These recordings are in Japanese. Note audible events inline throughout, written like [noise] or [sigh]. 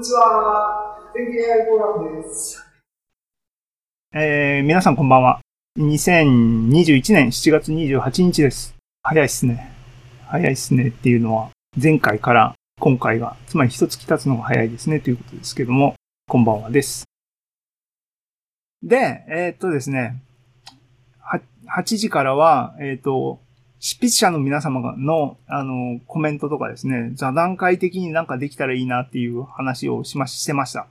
にちは。天気 AI フォーラムです。えー、皆さんこんばんは。2021年7月28日です。早いっすね。早いっすねっていうのは、前回から今回が、つまり一月経つのが早いですねということですけども、こんばんはです。で、えー、っとですね、8時からは、えっ、と、執筆者の皆様の、あの、コメントとかですね、座談会的になんかできたらいいなっていう話をしま、してました。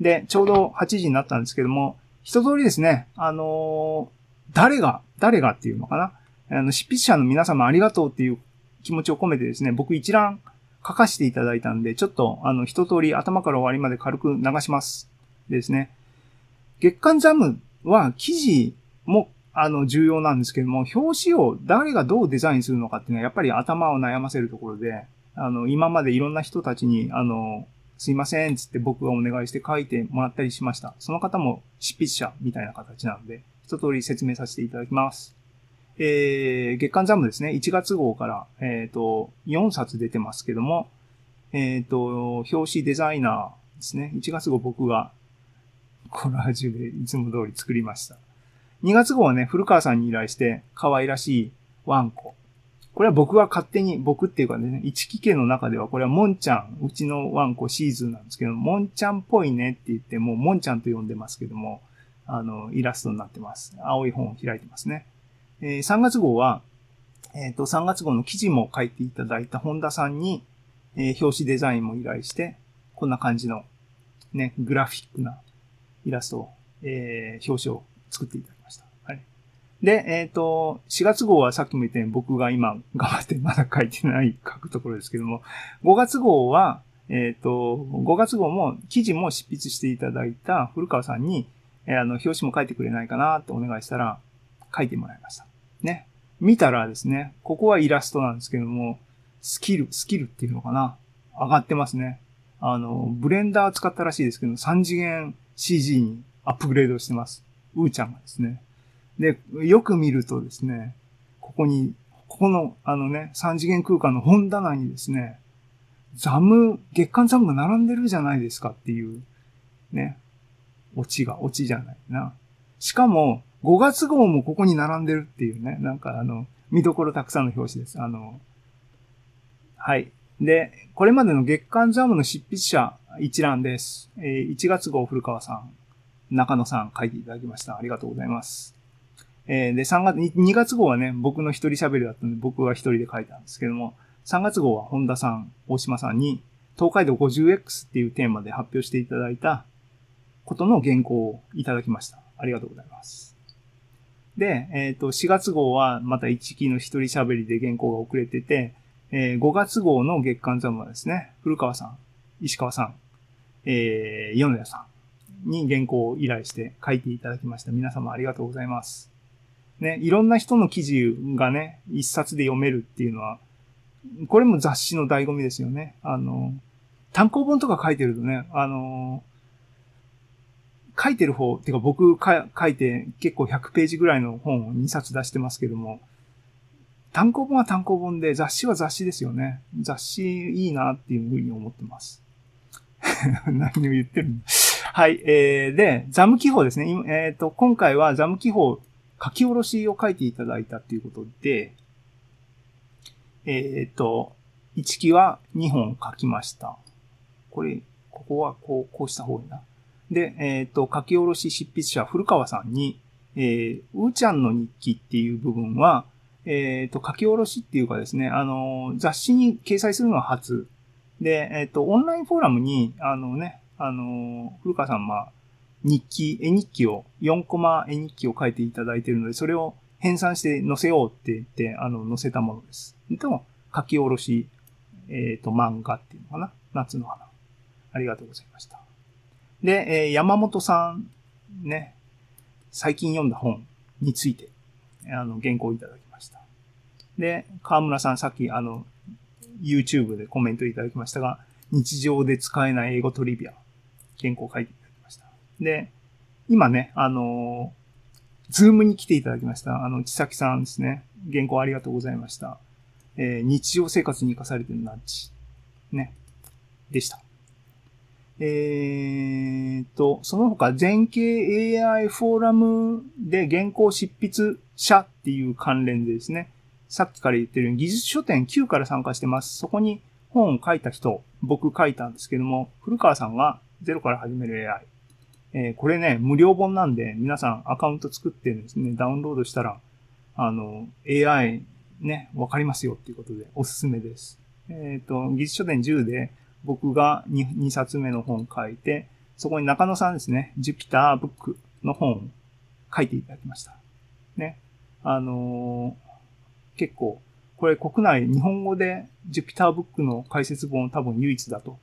で、ちょうど8時になったんですけども、一通りですね、あの誰が、誰がっていうのかな？あの、執筆者の皆様ありがとうっていう気持ちを込めてですね、僕一覧書かせていただいたんで、ちょっと、あの、一通り頭から終わりまで軽く流します。ですね。月刊ザムは記事もあの、重要なんですけども、表紙を誰がどうデザインするのかっていうのは、やっぱり頭を悩ませるところで、あの、今までいろんな人たちに、あの、すいません、つって僕がお願いして書いてもらったりしました。その方も執筆者みたいな形なので、一通り説明させていただきます。えー、月刊ザムですね、1月号から、えっ、ー、と、4冊出てますけども、えっ、ー、と、表紙デザイナーですね、1月号僕がコラージュでいつも通り作りました。2月号はね、古川さんに依頼して、可愛らしいワンコ。これは僕が勝手に、僕っていうかね、一木家の中では、これはモンちゃん、うちのワンコシーズンなんですけど、モンちゃんっぽいねって言って、もうモンちゃんと呼んでますけども、あの、イラストになってます。青い本を開いてますね。えー、3月号は、えっ、ー、と、3月号の記事も書いていただいた本田さんに、えー、表紙デザインも依頼して、こんな感じの、ね、グラフィックなイラストを、えー、表紙を作っていただきで、えっ、ー、と、4月号はさっきも言ったように僕が今頑張ってまだ書いてない書くところですけども、5月号は、えっ、ー、と、5月号も記事も執筆していただいた古川さんに、えー、あの、表紙も書いてくれないかなとお願いしたら、書いてもらいました。ね。見たらですね、ここはイラストなんですけども、スキル、スキルっていうのかな？上がってますね。あの、ブレンダー使ったらしいですけど、3次元 CG にアップグレードしてます。うーちゃんがですね。で、よく見るとですね、ここに、ここの、あのね、三次元空間の本棚にですね、ザム、月刊ザムが並んでるじゃないですかっていう、ね、オチが、オチじゃないな。しかも、5月号もここに並んでるっていうね、なんかあの、見どころたくさんの表紙です。あの、はい。で、これまでの月刊ザムの執筆者一覧です。え、1月号古川さん、中野さん書いていただきました。ありがとうございます。えー、で、3月、2月号はね、僕の一人喋りだったんで、僕は一人で書いたんですけども、3月号は本田さん、大島さんに、東海道 50X っていうテーマで発表していただいたことの原稿をいただきました。ありがとうございます。で、えっ、ー、と、4月号はまた一期の一人喋りで原稿が遅れてて、えー、5月号の月刊ザムはですね、古川さん、石川さん、えー、米谷さんに原稿を依頼して書いていただきました。皆様ありがとうございます。ね、いろんな人の記事がね、一冊で読めるっていうのは、これも雑誌の醍醐味ですよね。あの、単行本とか書いてるとね、あの、書いてる方、っていうか僕書いて結構100ページぐらいの本を2冊出してますけども、単行本は単行本で雑誌は雑誌ですよね。雑誌いいなっていうふうに思ってます。[laughs] 何を言ってるの？[laughs] はい。えー、で、ザム記法ですね。えっ、ー、と、今回はザム記法書き下ろしを書いていただいたっていうことで、えっ、と、1期は2本書きました。これ、ここはこう、こうした方がいいな。で、えっ、と、書き下ろし執筆者古川さんに、えー、うーちゃんの日記っていう部分は、えっ、と、書き下ろしっていうかですね、あの、雑誌に掲載するのは初。で、えっ、と、オンラインフォーラムに、あのね、あの、古川さん、まあ、日記、絵日記を、4コマ絵日記を書いていただいているので、それを編纂して載せようって言って、あの、載せたものです。と、書き下ろし、えっ、ー、と、漫画っていうのかな夏の花。ありがとうございました。で、えー、山本さん、ね、最近読んだ本について、あの、原稿をいただきました。で、河村さん、さっき、あの、YouTube でコメントいただきましたが、日常で使えない英語トリビア、原稿を書いてで、今ね、あの、ズームに来ていただきました。あの、ちさきさんですね。原稿ありがとうございました。えー、日常生活に活かされてるナッジ。ね。でした。えーと、その他、全景 AI フォーラムで原稿執筆者っていう関連でですね、さっきから言ってるように技術書店9から参加してます。そこに本を書いた人、僕書いたんですけども、古川さんがゼロから始める AI。えーこれね、無料本なんで、皆さんアカウント作ってですね、ダウンロードしたら、あの、AI ね、わかりますよっていうことでおすすめです。えっ、と、技術書店10で僕が 2, 2冊目の本書いて、そこに中野さんですね、ジュピターブックの本を書いていただきました。ね。あのー結構、これ国内日本語でジュピターブックの解説本多分唯一だと。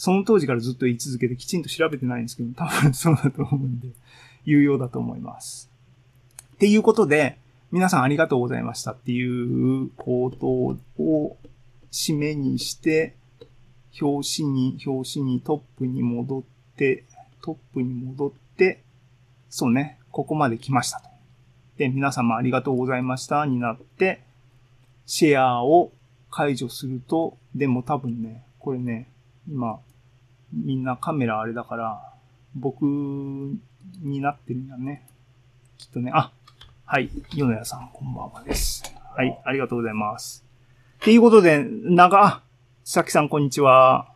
その当時からずっと言い続けてきちんと調べてないんですけど、多分そうだと思うんで、有用だと思います。っていうことで、皆さんありがとうございましたっていうことを締めにして、表紙に、表紙にトップに戻って、トップに戻って、そうね、ここまで来ましたと。で、皆様ありがとうございましたになって、シェアを解除すると、でも多分ね、これね、今、みんなカメラあれだから、僕になってるんだね。きっとね、あ、はい、米谷さん、こんばんはです。はい、ありがとうございます。っていうことで、長、さきさん、こんにちは。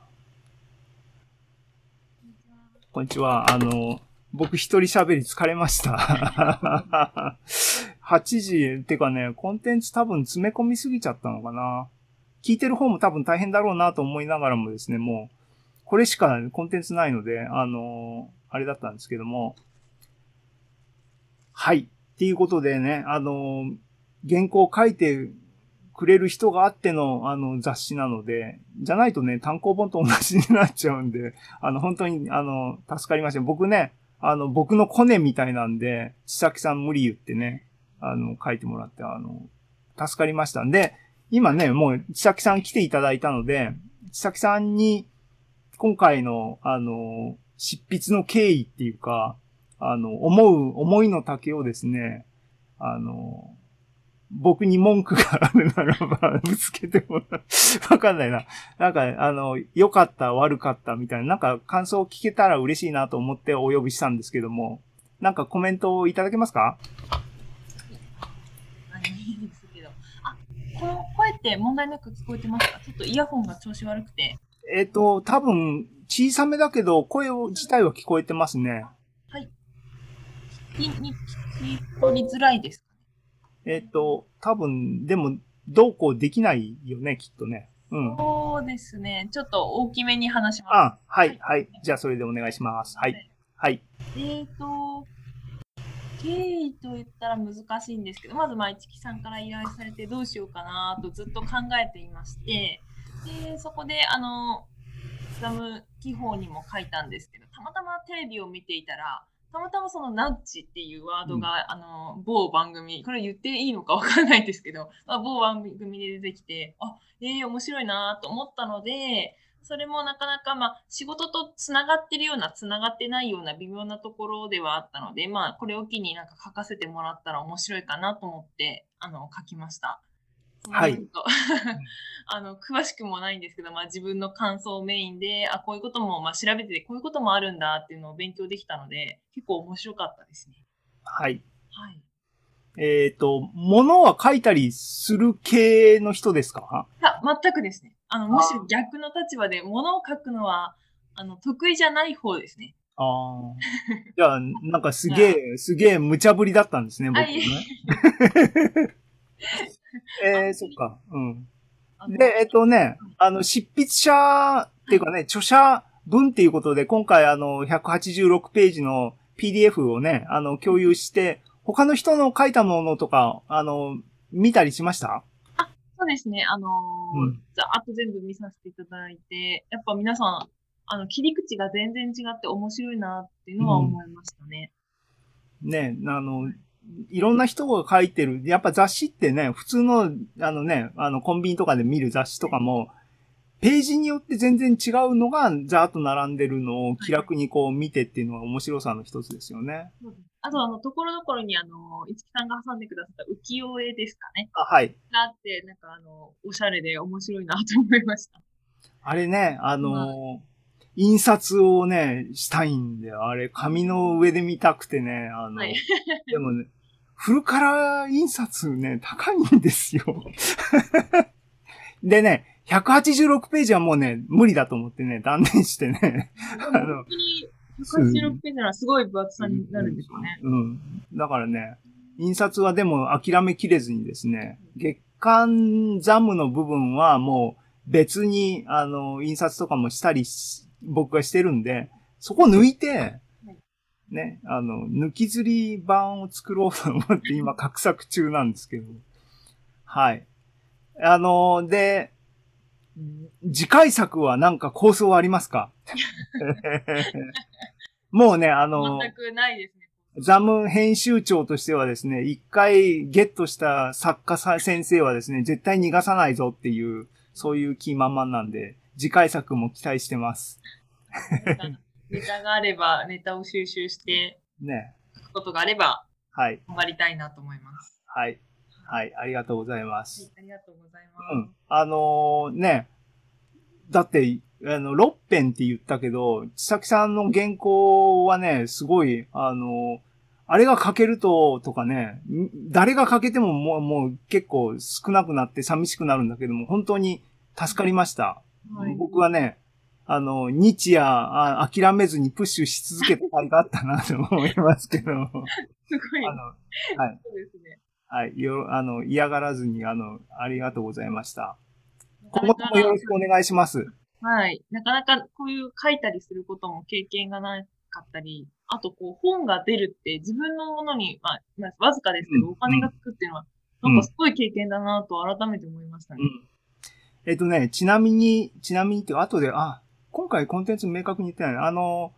こんにちは。あの、僕一人喋り疲れました。[laughs] 8時、ってかね、コンテンツ多分詰め込みすぎちゃったのかな。聞いてる方も多分大変だろうなと思いながらもですね、もう、これしかコンテンツないので、あの、あれだったんですけども。はい。っていうことでね、あの、原稿を書いてくれる人があっての、あの、雑誌なので、じゃないとね、単行本と同じになっちゃうんで、あの、本当に、あの、助かりました。僕ね、あの、僕のコネみたいなんで、千崎さん無理言ってね、あの、書いてもらって、あの、助かりましたんで、今ね、もう、千崎さん来ていただいたので、千崎さんに、今回の、あの、執筆の経緯っていうか、あの、思う、思いの丈をですね、あの、僕に文句があるならば、ぶつけてもらう。[laughs] わかんないな。なんか、あの、良かった、悪かったみたいな、なんか感想を聞けたら嬉しいなと思ってお呼びしたんですけども、なんかコメントをいただけますか？あ、この声って問題なく聞こえてますか？ちょっとイヤホンが調子悪くて。えっ、と、多分、小さめだけど、声を自体は聞こえてますね。聞きに聞き取りづらいですかね？えっ、と、多分、でも、どうこうできないよね、きっとね。うん。そうですね。ちょっと大きめに話します。あ、はい、はい。じゃあ、それでお願いします。はい。はい。えーと、経緯と言ったら難しいんですけど、まず、まあ、市木さんから依頼されてどうしようかなとずっと考えていまして、で、そこで、あの、スラム記法にも書いたんですけど、たまたまテレビを見ていたら、たまたまそのナッジっていうワードが、あの、某番組、これ言っていいのかわからないですけど、まあ、某番組で出てきて、あ、ええ面白いなと思ったので、それもなかなか、まあ、仕事とつながってるような、つながってないような微妙なところではあったので、まあ、これを機になんか書かせてもらったら面白いかなと思って、あの、書きました。はい [laughs] あの、詳しくもないんですけど、まあ、自分の感想メインで、あ、こういうことも、まあ、調べてて、こういうこともあるんだっていうのを勉強できたので、結構面白かったですね。はい。はい。えっ、と、物は書いたりする系の人ですか？いや、全くですね。あの、むしろ逆の立場で、物を書くのは、あの、得意じゃない方ですね。ああ。[laughs] じゃあ、なんかすげえ、すげえ無茶ぶりだったんですね、僕ね。[laughs] えー、そっか。うん。で、えっとね、あの、執筆者っていうかね、著者文っていうことで、今回あの、186ページの PDF をね、あの、共有して、他の人の書いたものとか、あの、見たりしました？そうですね。あのーうんざーっと全部見させていただいて、やっぱ皆さん、あの、切り口が全然違って面白いなっていうのは思いましたね。ね、あの、いろんな人が書いてる。やっぱ雑誌ってね、普通の、あのね、あの、コンビニとかで見る雑誌とかも、ページによって全然違うのが、ざーっと並んでるのを気楽にこう見てっていうのが面白さの一つですよね。あと、あの、ところどころに、あの、市木さんが挟んでくださった浮世絵ですかね。あ、はい。があって、なんかあの、おしゃれで面白いなと思いました。あれね、あのー印刷をね、したいんだよ。あれ、紙の上で見たくてね、あの、はい [laughs] でもね、フルカラー印刷ね、高いんですよ。[laughs] でね、186ページはもうね、無理だと思ってね、断念してね。本当に186ページならすごい分厚さになるんですよね。うん。だからね、印刷はでも諦めきれずにですね、月間ザムの部分はもう別に、あの、印刷とかもしたりし、僕がしてるんで、そこ抜いて、ね、あの、抜きずり版を作ろうと思って [laughs] 今、画策中なんですけど。はい。あの、で、次回作はなんか構想はありますか？[laughs] もうね、あの、全くないですね。ザム編集長としてはですね、一回ゲットした作家さ先生はですね、絶対逃がさないぞっていう、そういう気満々なんで、次回作も期待してます。ネタがあれば、ネタを収集して、ね。ことがあれば、はい。頑張りたいなと思います。はい。はい。ありがとうございまはいす。、ありがとうございうんます。。あのーね、だって、あの、6編って言ったけど、千崎さんの原稿はね、すごい、あのーあれが書けると、とかね、ん誰が書けてももう、もう結構少なくなって寂しくなるんだけども、本当に助かりました。はい僕はね、あの、日夜あ諦めずにプッシュし続けた甲斐があったなと思いますけど、[laughs] あの、すごい。そうですね。はい、よ、あの、嫌がらずに、あの、ありがとうございました。今後ともよろしくお願いします。はい。なかなかこういう書いたりすることも経験がなかったり、あとこう本が出るって自分のものに、まあ、まあわずかですけど、うんお金がつくっていうのは、うんなんかすごい経験だなと改めて思いましたね。うん。えっとね、ちなみに、ちなみにって、後で、あ、今回コンテンツ明確に言ってない。あの、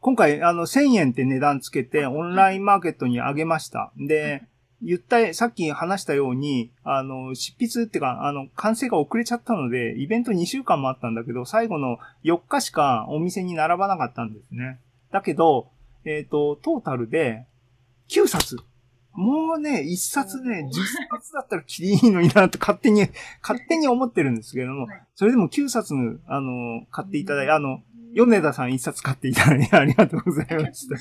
今回、あの、1000円って値段つけて、オンラインマーケットに上げました。で、言った、さっき話したように、あの、執筆っていうか、あの、完成が遅れちゃったので、イベント2週間もあったんだけど、最後の4日しかお店に並ばなかったんですね。だけど、えっ、と、トータルで9冊。もうね、1冊ね、10冊だったらきりいいのになって勝手に、勝手に思ってるんですけれどもはい、それでも9冊、あの、買っていただいて、あの、米田さん1冊買っていただいてありがとうございました。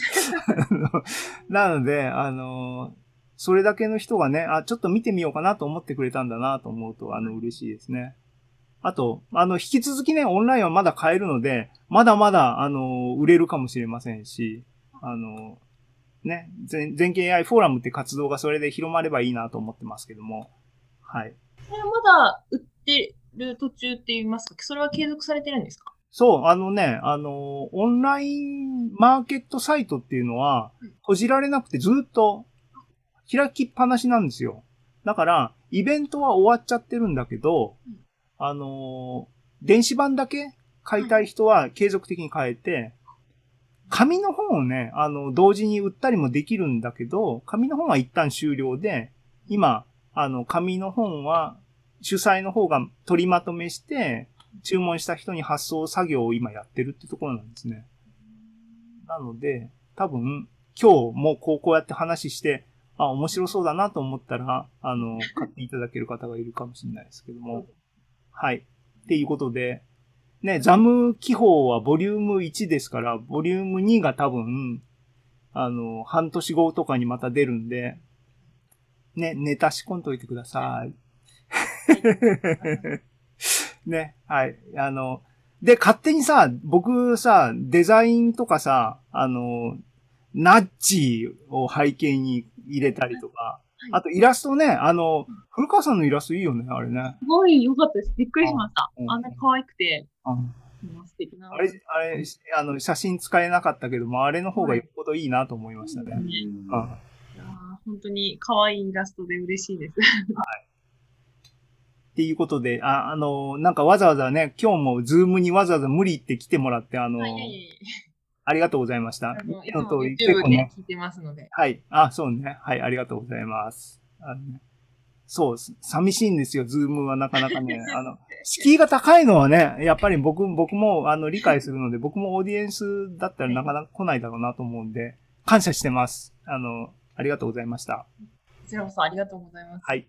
[laughs] なので、あの、それだけの人がね、あ、ちょっと見てみようかなと思ってくれたんだなと思うと、あの、嬉しいですね。あと、あの、引き続きね、オンラインはまだ買えるので、まだまだ、あの、売れるかもしれませんし、あの、ね、全全経 AI フォーラムって活動がそれで広まればいいなと思ってますけども、はい。それはまだ売ってる途中って言いますか？それは継続されてるんですか？そう、あのね、あの、オンラインマーケットサイトっていうのはうん、閉じられなくてずっと開きっぱなしなんですよ。だから、イベントは終わっちゃってるんだけどうん、あの、電子版だけ買いたい人は継続的に買えて、紙の本をね、あの、同時に売ったりもできるんだけど、紙の本は一旦終了で、今、あの、紙の本は主催の方が取りまとめして、注文した人に発送作業を今やってるってところなんですね。なので、多分、今日もこうこうやって話して、あ、面白そうだなと思ったら、あの、買っていただける方がいるかもしれないですけども。はい。っていうことで、ね、ザム記法はボリューム1ですから、ボリューム2が多分、あの、半年後とかにまた出るんで、ね、ネタ仕込んといてください。[laughs] ね、はい。あの、で、勝手にさ、僕さ、デザインとかさ、あの、ナッジを背景に入れたりとか、あとイラストね、あの、古川さんのイラストいいよね、あれね。すごい良かったです。びっくりしました。うんあんな可愛くて、あ素敵な。あれ、あれ、あの、写真使えなかったけども、あれの方がよっぽどいいなと思いましたね。うんいやー本当に可愛いイラストで嬉しいです。っていうことで、あ、あの、なんかわざわざね、今日もズームにわざわざ無理って来てもらって、あの、はいありがとうございました。やあのいの通り、YouTube 結構ね、で聞いてますので。はい。あ、そうね。はい、ありがとうございます。あのねそう、寂しいんですよ、ズームはなかなかね。[laughs] あの、敷居が高いのはね、やっぱり僕、僕も、あの、理解するので、僕もオーディエンスだったらなかなか来ないだろうなと思うんで、感謝してます。あの、ありがとうございました。こちらこそありがとうございます。はい。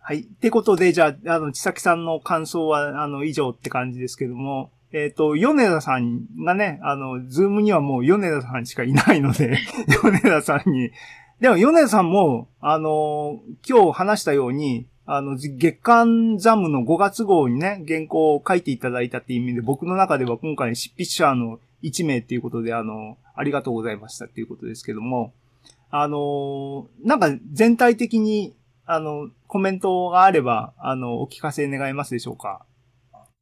はい。ってことで、じゃあ、あの、千崎さんの感想は、あの、以上って感じですけども、えっ、と、米田さんがね、あの、ズームにはもう米田さんしかいないので、[laughs] 米田さんに、でも米田さんも、あの、今日話したように、あの、月刊ザムの5月号にね、原稿を書いていただいたっていう意味で、僕の中では今回執筆者の1名っていうことで、あの、ありがとうございましたっていうことですけども、あの、なんか全体的に、あの、コメントがあれば、あの、お聞かせ願いますでしょうか？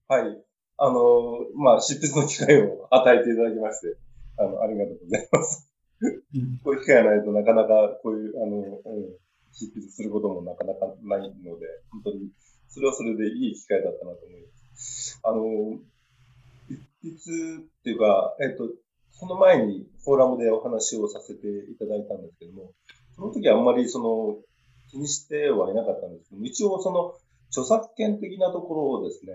はい。あの、まあ、執筆の機会を与えていただきまして、あの、ありがとうございます。うんこういう機会がないとなかなかこういう、あの、うん、執筆することもなかなかないので、本当に、それはそれでいい機会だったなと思います。あの、筆っていうか、えっと、その前にフォーラムでお話をさせていただいたんですけども、その時はあんまりその気にしてはいなかったんですけども、一応その著作権的なところをですね、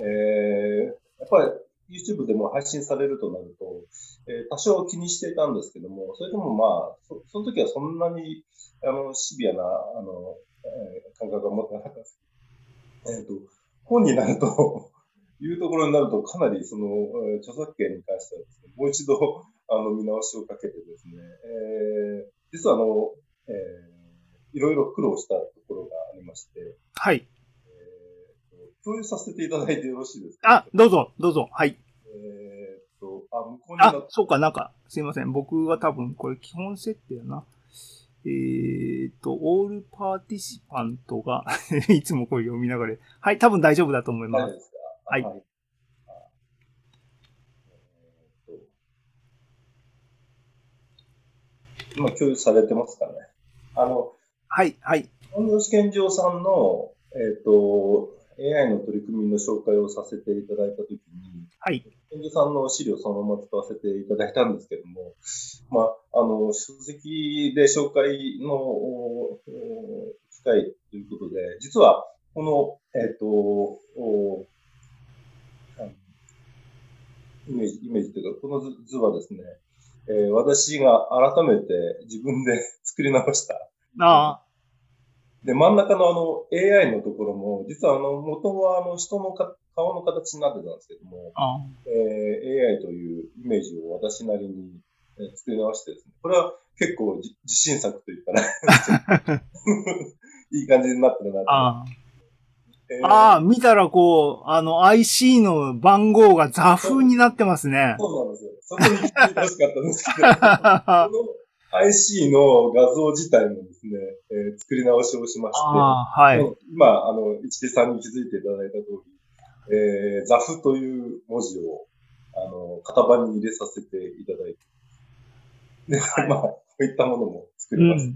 えー、やっぱり YouTube でも配信されるとなると、えー多少気にしていたんですけども、それでもまあ、そその時はそんなにあのシビアなあの、えー感覚は持ってなかったですけど、えっ、と、本になると、[laughs] いうところになると、かなりその、えー著作権に関してはですね、もう一度、あの、見直しをかけてですね、えー実はあの、えーいろいろ苦労したところがありまして、はい。共有させていただいてよろしいですか？あ、どうぞ、どうぞ。はい。えーっと、あ、向こうになあ、そうか、なんか、すいません。僕は多分、これ基本設定やな。えーっと、オールパーティシパントが、[laughs] いつもこれ読みながら、はい、多分大丈夫だと思います。大丈夫ですか？はいああえーっと今共有されてますかね？あの、はい、はい。本業試験場さんの、えーっと、AI の取り組みの紹介をさせていただいたときに、はい。研究さんの資料をそのまま使わせていただいたんですけども、まあ、あの、書籍で紹介の機会ということで、実は、この、えっ、と、おイメージ、イメージというか、この図図はですね、えー私が改めて自分で作り直したあで、真ん中のあの AI のところも、実はあの元はあの人のか顔の形になってたんですけども、えー AI というイメージを私なりにえー作り直してですね、これは結構じ自信作といったらいい感じになってるなと。あ、あえーあ、ああ、見たらこう、あの、IC の番号が座風になってますね。そうなんですよ。そこに気づいてほしかったんですけど、[laughs] IC の画像自体もですね、えー作り直しをしまして、あ、はい。今、あの、一木さんに気づいていただいた通り、えー、ザフという文字を、あの、型番に入れさせていただいて、で、[laughs] まあ、こういったものも作うります。ん。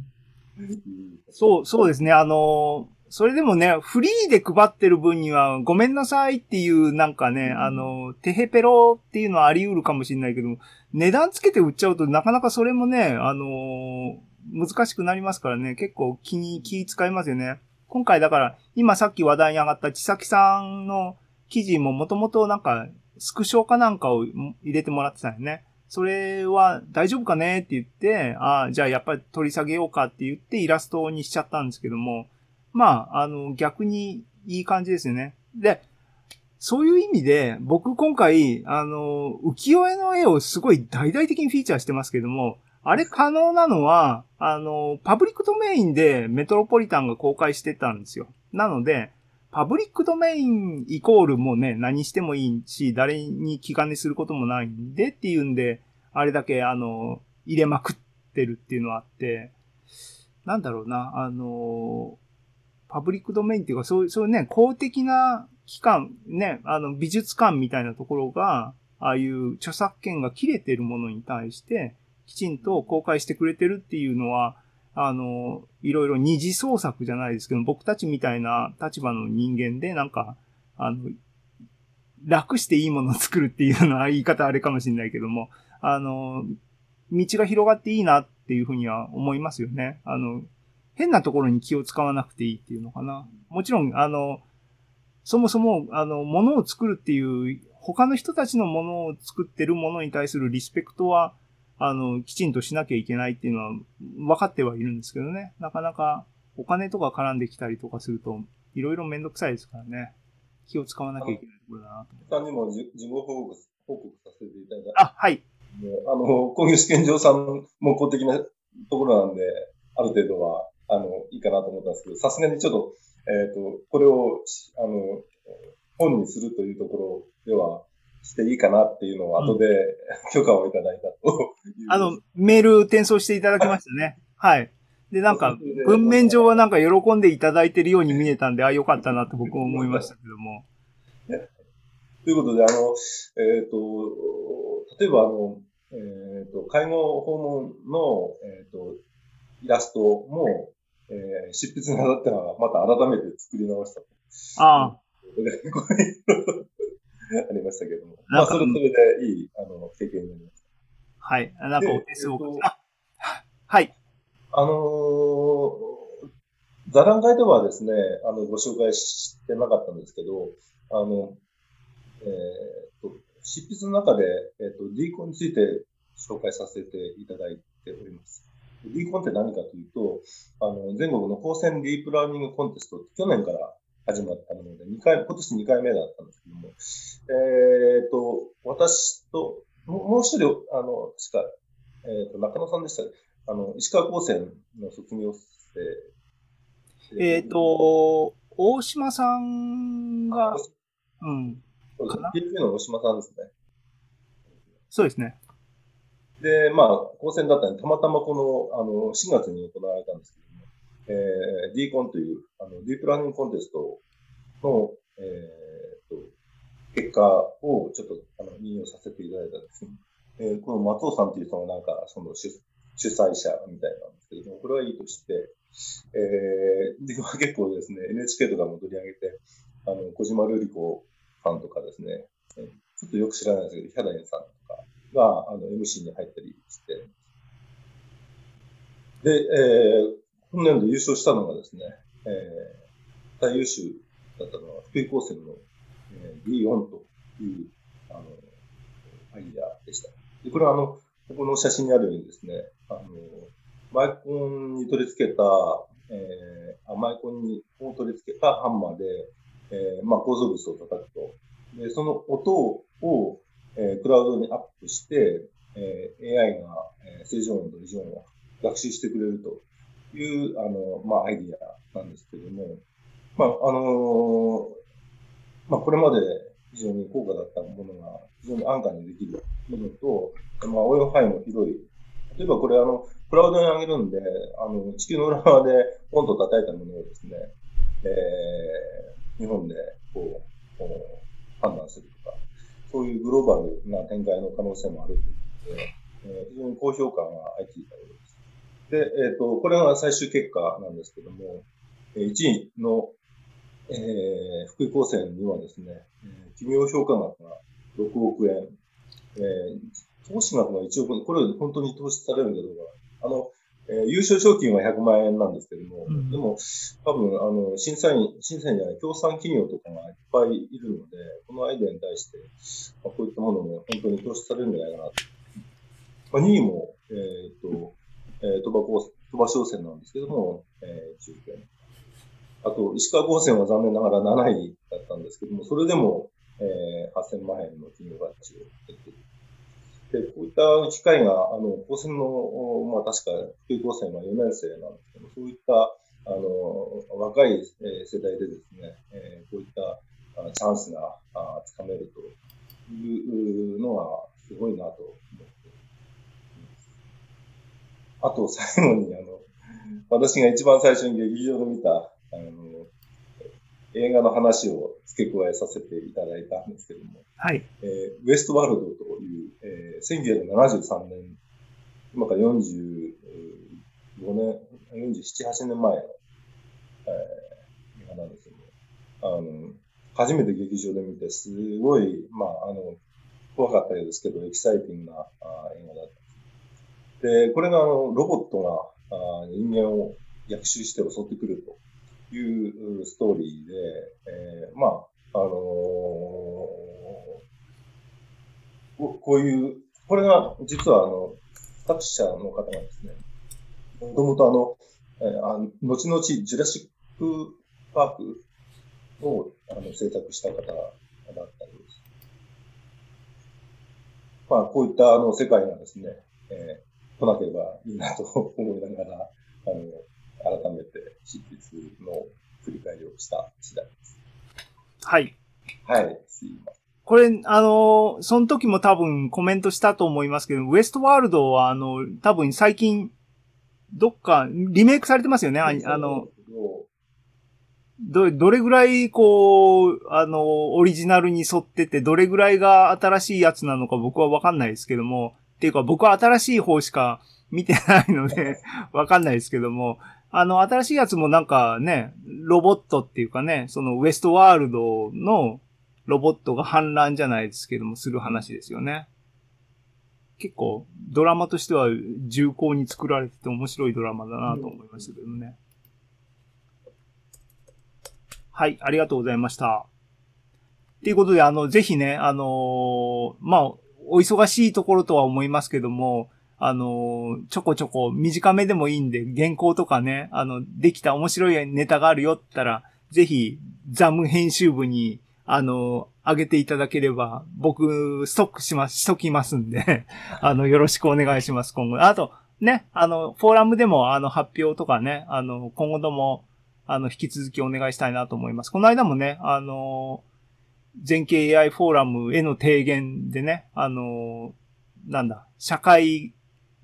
そう、そうですね。あの、それでもね、フリーで配ってる分には、ごめんなさいっていう、なんかね、あの、テヘペロっていうのはあり得るかもしれないけども、値段つけて売っちゃうと、なかなかそれもね、あの、難しくなりますからね、結構気に、気使いますよね。今回だから、今さっき話題に上がった千崎さんの記事ももともとなんか、スクショかなんかを入れてもらってたよね。それは大丈夫かねって言って、ああ、じゃあやっぱり取り下げようかって言ってイラストにしちゃったんですけども、まあ、あの、逆にいい感じですよね。で、そういう意味で、僕今回、あの、浮世絵の絵をすごい大々的にフィーチャーしてますけども、あれ可能なのは、あの、パブリックドメインでメトロポリタンが公開してたんですよ。なので、パブリックドメインイコールもね、何してもいいし、誰に気兼ねすることもないんでっていうんで、あれだけあの、入れまくってるっていうのはあって、なんだろうな、あの、パブリックドメインっていうか、そういう、そういうね、公的な機関、ね、あの、美術館みたいなところが、ああいう著作権が切れてるものに対して、きちんと公開してくれてるっていうのは、あの、いろいろ二次創作じゃないですけど、僕たちみたいな立場の人間で、なんか、あの、楽していいものを作るっていうのは言い方あれかもしれないけども、あの、道が広がっていいなっていうふうには思いますよね。あの、変なところに気を使わなくていいっていうのかな。もちろん、あの、そもそも、あの、ものを作るっていう、他の人たちのものを作ってるものに対するリスペクトは、あの、きちんとしなきゃいけないっていうのは分かってはいるんですけどね。なかなかお金とか絡んできたりとかすると、いろいろめんどくさいですからね。気を使わなきゃいけないところだなと。他にもじ事後報告報告させていただいたあ、はい。あの、工業試験場さんも公的なところなんで、ある程度は、あの、いいかなと思ったんですけど、さすがにちょっと、えっ、と、これを、あの、本にするというところでは、していいかなっていうのを後で [laughs] 許可をいただいたと。あの、メール転送していただきましたね。はい。で、なんか、文面上はなんか喜んでいただいてるように見えたんで、あ、よかったなと僕も思いましたけども。ということで、あの、えっ、と、例えば、あの、えっ、と、介護訪問の、えっ、と、イラストも、えー執筆にあたっては、また改めて作り直したと。ああ、[laughs] ありましたけども。まあ、それそれでいい、あの、経験になりました。はい。なんかお手数をはい。あのー座談会ではですね、あの、ご紹介してなかったんですけど、あの、えーと、執筆の中で、えっ、と、D コンについて紹介させていただいております。D コンって何かというと、あの、全国の高専ディープラーニングコンテストって去年から始まったもので、2回、今年2回目だったんですけども、えっ、と、私と、もう一人、あの、確か、えっ、と、中野さんでしたねあの、石川高専の卒業生。えっ、と、大島さんが、うん、そうですかな？PFA の大島さんですね。そうですね。で、まあ、高専だったんで、たまたまこの、あの、4月に行われたんですけども、えー、D コンという、あの、ディープラーニングコンテストの、えー、と、結果をちょっと、あの、引用させていただいたんですね。えーこの松尾さんという人がなんか、その主主催者みたいなんですけども、これはいいとして、えー、で、まあ結構ですね、NHK とかも取り上げて、あの、小島瑠璃子さんとかですね、ちょっとよく知らないですけど、ヒャダインさんとかが、あの、MC に入ったりして、で、えー、今年度優勝したのがですね、えー、最優秀だったのは、福井高専の、えー、D4 という、あの、アイデアでした。で、これはあの、ここの写真にあるようにですね、あの、マイコンに取り付けた、えー、あマイコンにを取り付けたハンマーで、えー、まあ、構造物を叩くと。で、その音を、えークラウドにアップして、えー AI が、えー正常音と異常音を学習してくれるという、あの、まあ、アイディアなんですけども、まあ、あのまあ、これまで非常に高価だったものが非常に安価にできるものと、まあ、応用範囲も広い。例えばこれ、あの、クラウドに上げるんで、あの、地球の裏側でポンと叩いたものをですね、えー日本でこう、こう判断するとか、そういうグローバルな展開の可能性もあるということで、えー非常に高評価が相次いだようです。で、えっ、と、これが最終結果なんですけども、えー1位の、えー福井高専にはですね、えー奇妙評価額が6億円、えー投資額が1億円、これ本当に投資されるんだろうか。あの、えー優勝賞金は100万円なんですけども、うんでも、多分、あの、審査員、審査員じゃない、協賛企業とかがいっぱいいるので、このアイデアに対して、まあ、こういったものも本当に投資されるんじゃないかなと。まあ、2位も、えーっと、えー、鳥羽高鳥羽商船なんですけども、えー、1億円。あと、石川高専は残念ながら7位だったんですけども、それでも、えー、8000万円の企業価値を得ている。で、こういった機会が、あの、高専の、まあ確か、福井高専は4年生なんですけど、そういった、あの、若い世代でですね、えこういったチャンスがあつかめるというのは、すごいなと思っています。あと、最後に、あの、私が一番最初に劇場で見た、あの、映画の話を付け加えさせていただいたんですけども、はい。えーウエストワールドという、えー、1973年、今から45年、47、8年前の、えー映画なんですけども、あの、初めて劇場で見て、すごい、まあ、あの、怖かったですけど、エキサイティングなあ映画だった。で、これがあの、ロボットがあ人間を逆襲して襲ってくるというストーリーで、えーまあ、あのーここういう、これが実はあの、作者の方がですね、もともとあの、えーあ後々ジュラシックパークを、あの、制作した方だったりです。まあ、こういったあの世界がですね、えー、来なければいいなと思いながら、あの、改めて執筆の振り返りをした次第です。はい。はい、すいません。これ、あの、その時も多分コメントしたと思いますけど、ウエストワールドは、あの、多分最近、どっか、リメイクされてますよね。ああの、ど、どれぐらい、こう、あの、オリジナルに沿ってて、どれぐらいが新しいやつなのか僕はわかんないですけども、っていうか僕は新しい方しか見てないので、[laughs] わかんないですけども、あの、新しいやつもなんかね、ロボットっていうかね、そのウエストワールドのロボットが反乱じゃないですけども、する話ですよね。結構、ドラマとしては重厚に作られてて面白いドラマだなと思いましたけどね。はい、ありがとうございました。ということで、あの、ぜひね、あのーまあ、お忙しいところとは思いますけども、あのちょこちょこ短めでもいいんで、原稿とかね、あの、できた面白いネタがあるよって言ったら、ぜひ、ザム編集部に、あのー上げていただければ、僕、ストックします、しときますんで、[laughs] あの、よろしくお願いします、今後。あと、ね、あの、フォーラムでも、あの、発表とかね、あの、今後とも、あの、引き続きお願いしたいなと思います。この間もね、あの、全景 AI フォーラムへの提言でね、あの、なんだ、社会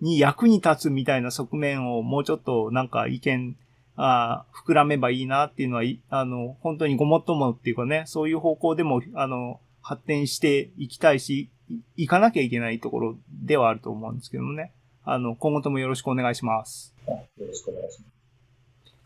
に役に立つみたいな側面をもうちょっとなんか意見、ああ膨らめばいいなっていうのは、あの、本当にごもっともっていうかね、そういう方向でも、あの、発展していきたいし、い行かなきゃいけないところではあると思うんですけどもね。あの、今後ともよろしくお願いします。よろしくお願いします。